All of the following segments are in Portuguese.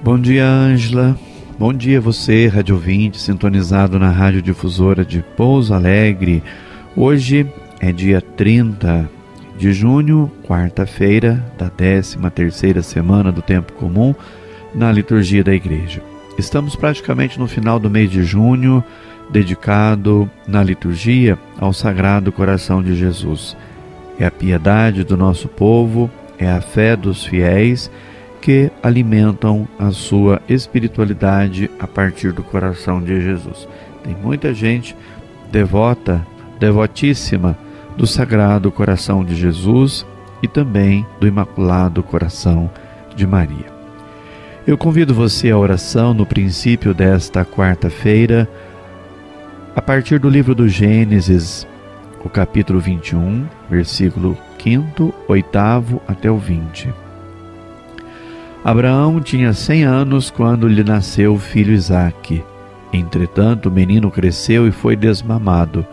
Bom dia, Ângela. Bom dia você, rádio ouvinte, sintonizado na Rádio Difusora de Pouso Alegre. Hoje é dia 30 de junho, quarta-feira da 13 terceira semana do tempo comum na liturgia da igreja. Estamos praticamente no final do mês de junho, dedicado na liturgia ao Sagrado Coração de Jesus. É a piedade do nosso povo, é a fé dos fiéis que alimentam a sua espiritualidade a partir do coração de Jesus. Tem muita gente devota, devotíssima do Sagrado Coração de Jesus e também do Imaculado Coração de Maria. Eu convido você à oração no princípio desta quarta-feira, a partir do livro do Gênesis, o capítulo 21, versículo 5, 8 até o 20. Abraão tinha cem anos quando lhe nasceu o filho Isaque. Entretanto, o menino cresceu e foi desmamado.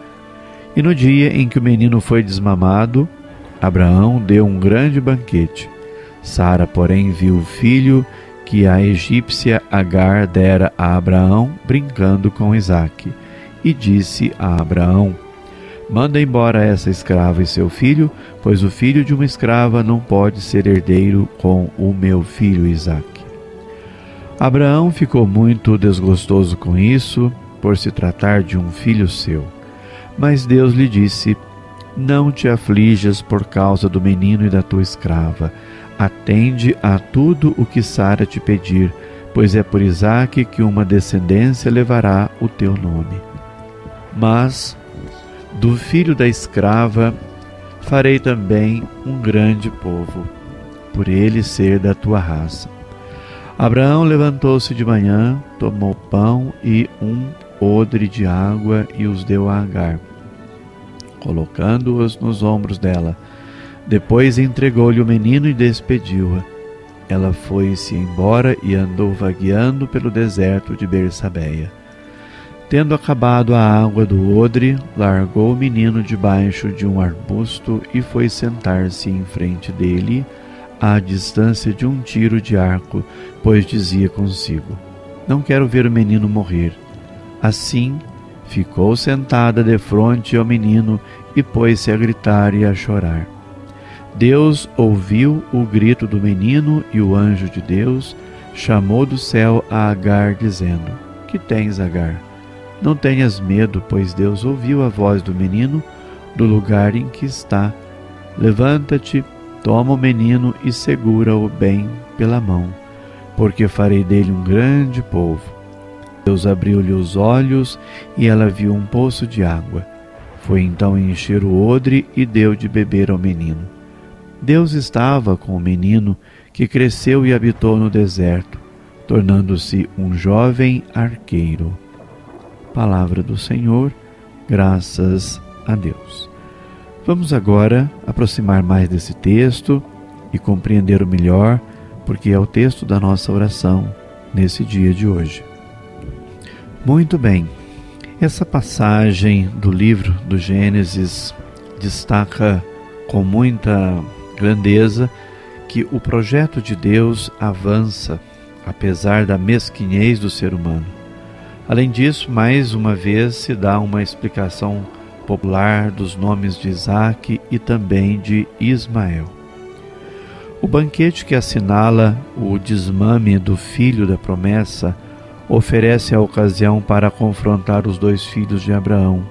E no dia em que o menino foi desmamado, Abraão deu um grande banquete. Sara, porém, viu o filho que a egípcia Agar dera a Abraão, brincando com Isaque, e disse a Abraão: Manda embora essa escrava e seu filho, pois o filho de uma escrava não pode ser herdeiro com o meu filho Isaque. Abraão ficou muito desgostoso com isso, por se tratar de um filho seu. Mas Deus lhe disse: Não te aflijas por causa do menino e da tua escrava. Atende a tudo o que Sara te pedir, pois é por Isaque que uma descendência levará o teu nome. Mas do filho da escrava farei também um grande povo, por ele ser da tua raça. Abraão levantou-se de manhã, tomou pão e um odre de água e os deu a Agar, colocando-os nos ombros dela. Depois entregou-lhe o menino e despediu-a. Ela foi-se embora e andou vagueando pelo deserto de Bersabeia. Tendo acabado a água do odre, largou o menino debaixo de um arbusto e foi sentar-se em frente dele, à distância de um tiro de arco, pois dizia consigo: Não quero ver o menino morrer. Assim, ficou sentada defronte ao menino e pôs-se a gritar e a chorar. Deus ouviu o grito do menino e o anjo de Deus chamou do céu a Agar, dizendo: Que tens, Agar? Não tenhas medo, pois Deus ouviu a voz do menino do lugar em que está. Levanta-te, toma o menino e segura-o bem pela mão, porque farei dele um grande povo. Deus abriu-lhe os olhos e ela viu um poço de água. Foi então encher o odre e deu de beber ao menino. Deus estava com o menino que cresceu e habitou no deserto, tornando-se um jovem arqueiro. Palavra do Senhor, graças a Deus. Vamos agora aproximar mais desse texto e compreender o melhor, porque é o texto da nossa oração nesse dia de hoje. Muito bem, essa passagem do livro do Gênesis destaca com muita grandeza que o projeto de Deus avança apesar da mesquinhez do ser humano. Além disso, mais uma vez se dá uma explicação popular dos nomes de Isaac e também de Ismael. O banquete que assinala o desmame do filho da promessa oferece a ocasião para confrontar os dois filhos de Abraão.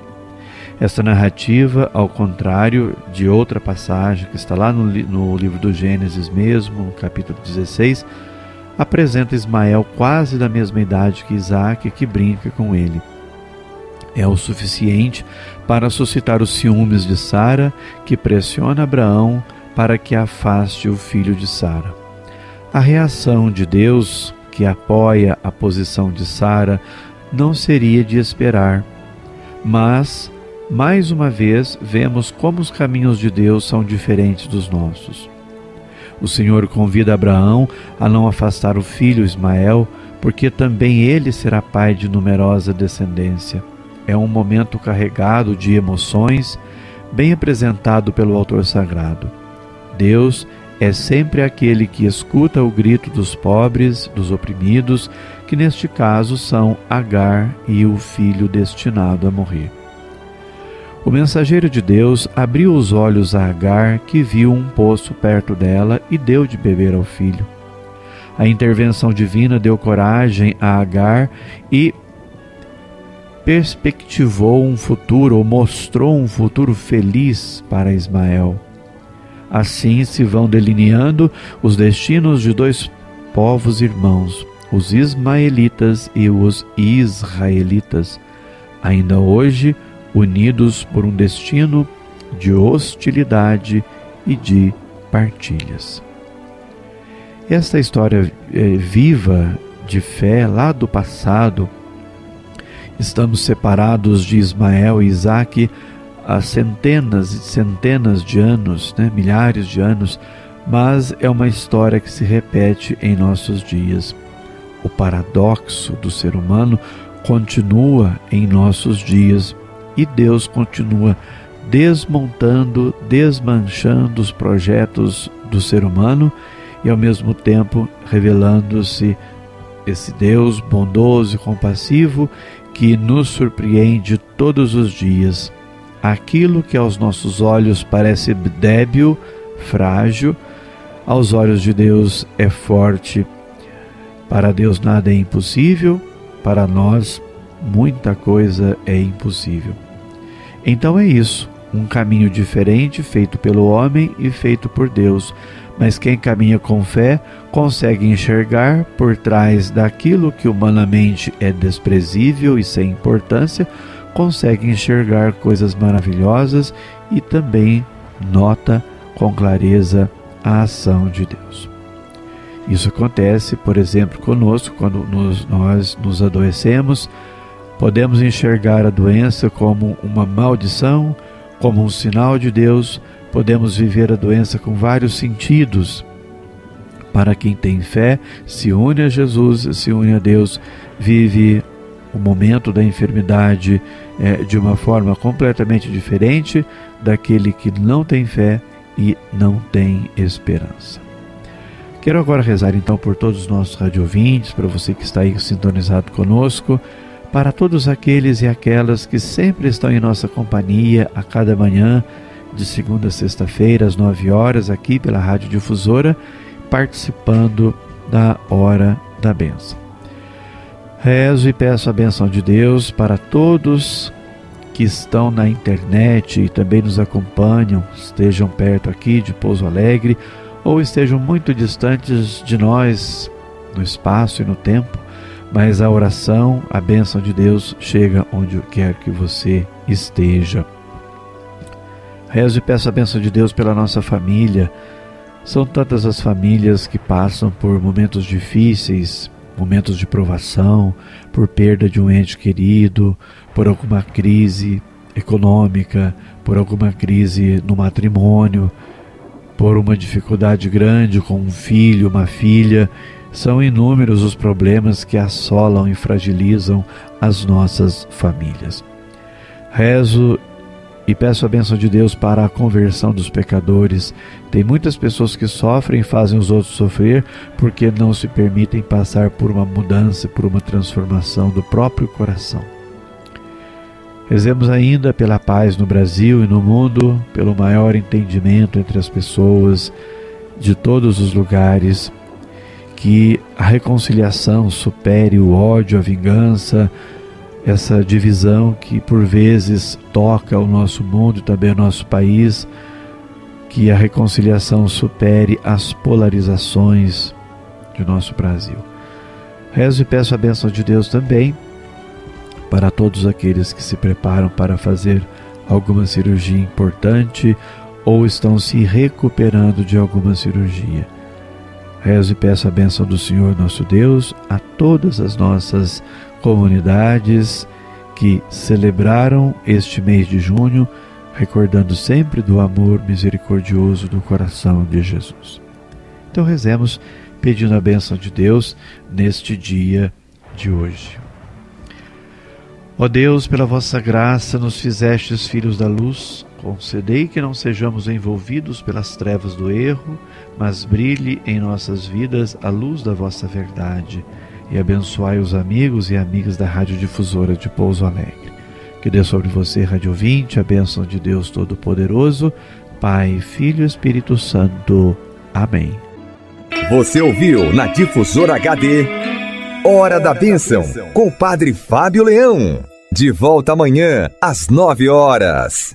Esta narrativa, ao contrário de outra passagem que está lá no, no livro do Gênesis mesmo, no capítulo 16, apresenta Ismael quase da mesma idade que Isaac, que brinca com ele. É o suficiente para suscitar os ciúmes de Sara, que pressiona Abraão para que afaste o filho de Sara. A reação de Deus, que apoia a posição de Sara não seria de esperar. Mas, mais uma vez, vemos como os caminhos de Deus são diferentes dos nossos. O Senhor convida Abraão a não afastar o filho Ismael, porque também ele será pai de numerosa descendência. É um momento carregado de emoções, bem apresentado pelo autor sagrado. Deus é sempre aquele que escuta o grito dos pobres, dos oprimidos, que neste caso são Agar e o filho destinado a morrer. O mensageiro de Deus abriu os olhos a Agar, que viu um poço perto dela e deu de beber ao filho. A intervenção divina deu coragem a Agar e perspectivou um futuro, ou mostrou um futuro feliz para Ismael. Assim se vão delineando os destinos de dois povos irmãos, os ismaelitas e os israelitas, ainda hoje unidos por um destino de hostilidade e de partilhas. Esta história é, viva de fé lá do passado, estamos separados de Ismael e Isaac há centenas e centenas de anos, né, milhares de anos, mas é uma história que se repete em nossos dias. O paradoxo do ser humano continua em nossos dias e Deus continua desmontando, desmanchando os projetos do ser humano e ao mesmo tempo revelando-se esse Deus bondoso e compassivo que nos surpreende todos os dias aquilo que aos nossos olhos parece débil, frágil, aos olhos de Deus é forte. Para Deus nada é impossível, para nós muita coisa é impossível. Então é isso, um caminho diferente feito pelo homem e feito por Deus. Mas quem caminha com fé consegue enxergar por trás daquilo que humanamente é desprezível e sem importância consegue enxergar coisas maravilhosas e também nota com clareza a ação de Deus. Isso acontece, por exemplo, conosco quando nos, nós nos adoecemos. Podemos enxergar a doença como uma maldição, como um sinal de Deus. Podemos viver a doença com vários sentidos. Para quem tem fé, se une a Jesus, se une a Deus, vive o momento da enfermidade é, de uma forma completamente diferente daquele que não tem fé e não tem esperança. Quero agora rezar então por todos os nossos radiovintes, para você que está aí sintonizado conosco, para todos aqueles e aquelas que sempre estão em nossa companhia a cada manhã, de segunda a sexta-feira, às nove horas, aqui pela Rádio Difusora, participando da Hora da Bênção. Rezo e peço a benção de Deus para todos que estão na internet e também nos acompanham, estejam perto aqui de Pouso Alegre ou estejam muito distantes de nós no espaço e no tempo, mas a oração, a bênção de Deus chega onde quer que você esteja. Rezo e peço a bênção de Deus pela nossa família. São tantas as famílias que passam por momentos difíceis, momentos de provação, por perda de um ente querido, por alguma crise econômica, por alguma crise no matrimônio, por uma dificuldade grande com um filho, uma filha. São inúmeros os problemas que assolam e fragilizam as nossas famílias. Rezo e peço a bênção de Deus para a conversão dos pecadores. Tem muitas pessoas que sofrem e fazem os outros sofrer porque não se permitem passar por uma mudança, por uma transformação do próprio coração. Rezemos ainda pela paz no Brasil e no mundo, pelo maior entendimento entre as pessoas de todos os lugares, que a reconciliação supere o ódio, a vingança, essa divisão que por vezes toca o nosso mundo e também o nosso país, que a reconciliação supere as polarizações de nosso Brasil. Rezo e peço a bênção de Deus também para todos aqueles que se preparam para fazer alguma cirurgia importante ou estão se recuperando de alguma cirurgia. Rezo e peço a bênção do Senhor nosso Deus a todas as nossas comunidades que celebraram este mês de junho, recordando sempre do amor misericordioso do coração de Jesus. Então rezemos pedindo a bênção de Deus neste dia de hoje. Ó Deus, pela vossa graça nos fizestes filhos da luz, concedei que não sejamos envolvidos pelas trevas do erro, mas brilhe em nossas vidas a luz da vossa verdade e abençoai os amigos e amigas da Rádio Difusora de Pouso Alegre. Que dê sobre você, Rádio Ouvinte, a bênção de Deus Todo-Poderoso, Pai, Filho e Espírito Santo. Amém. Você ouviu na Difusora HD Hora da Bênção com o Padre Fábio Leão. De volta amanhã às nove horas.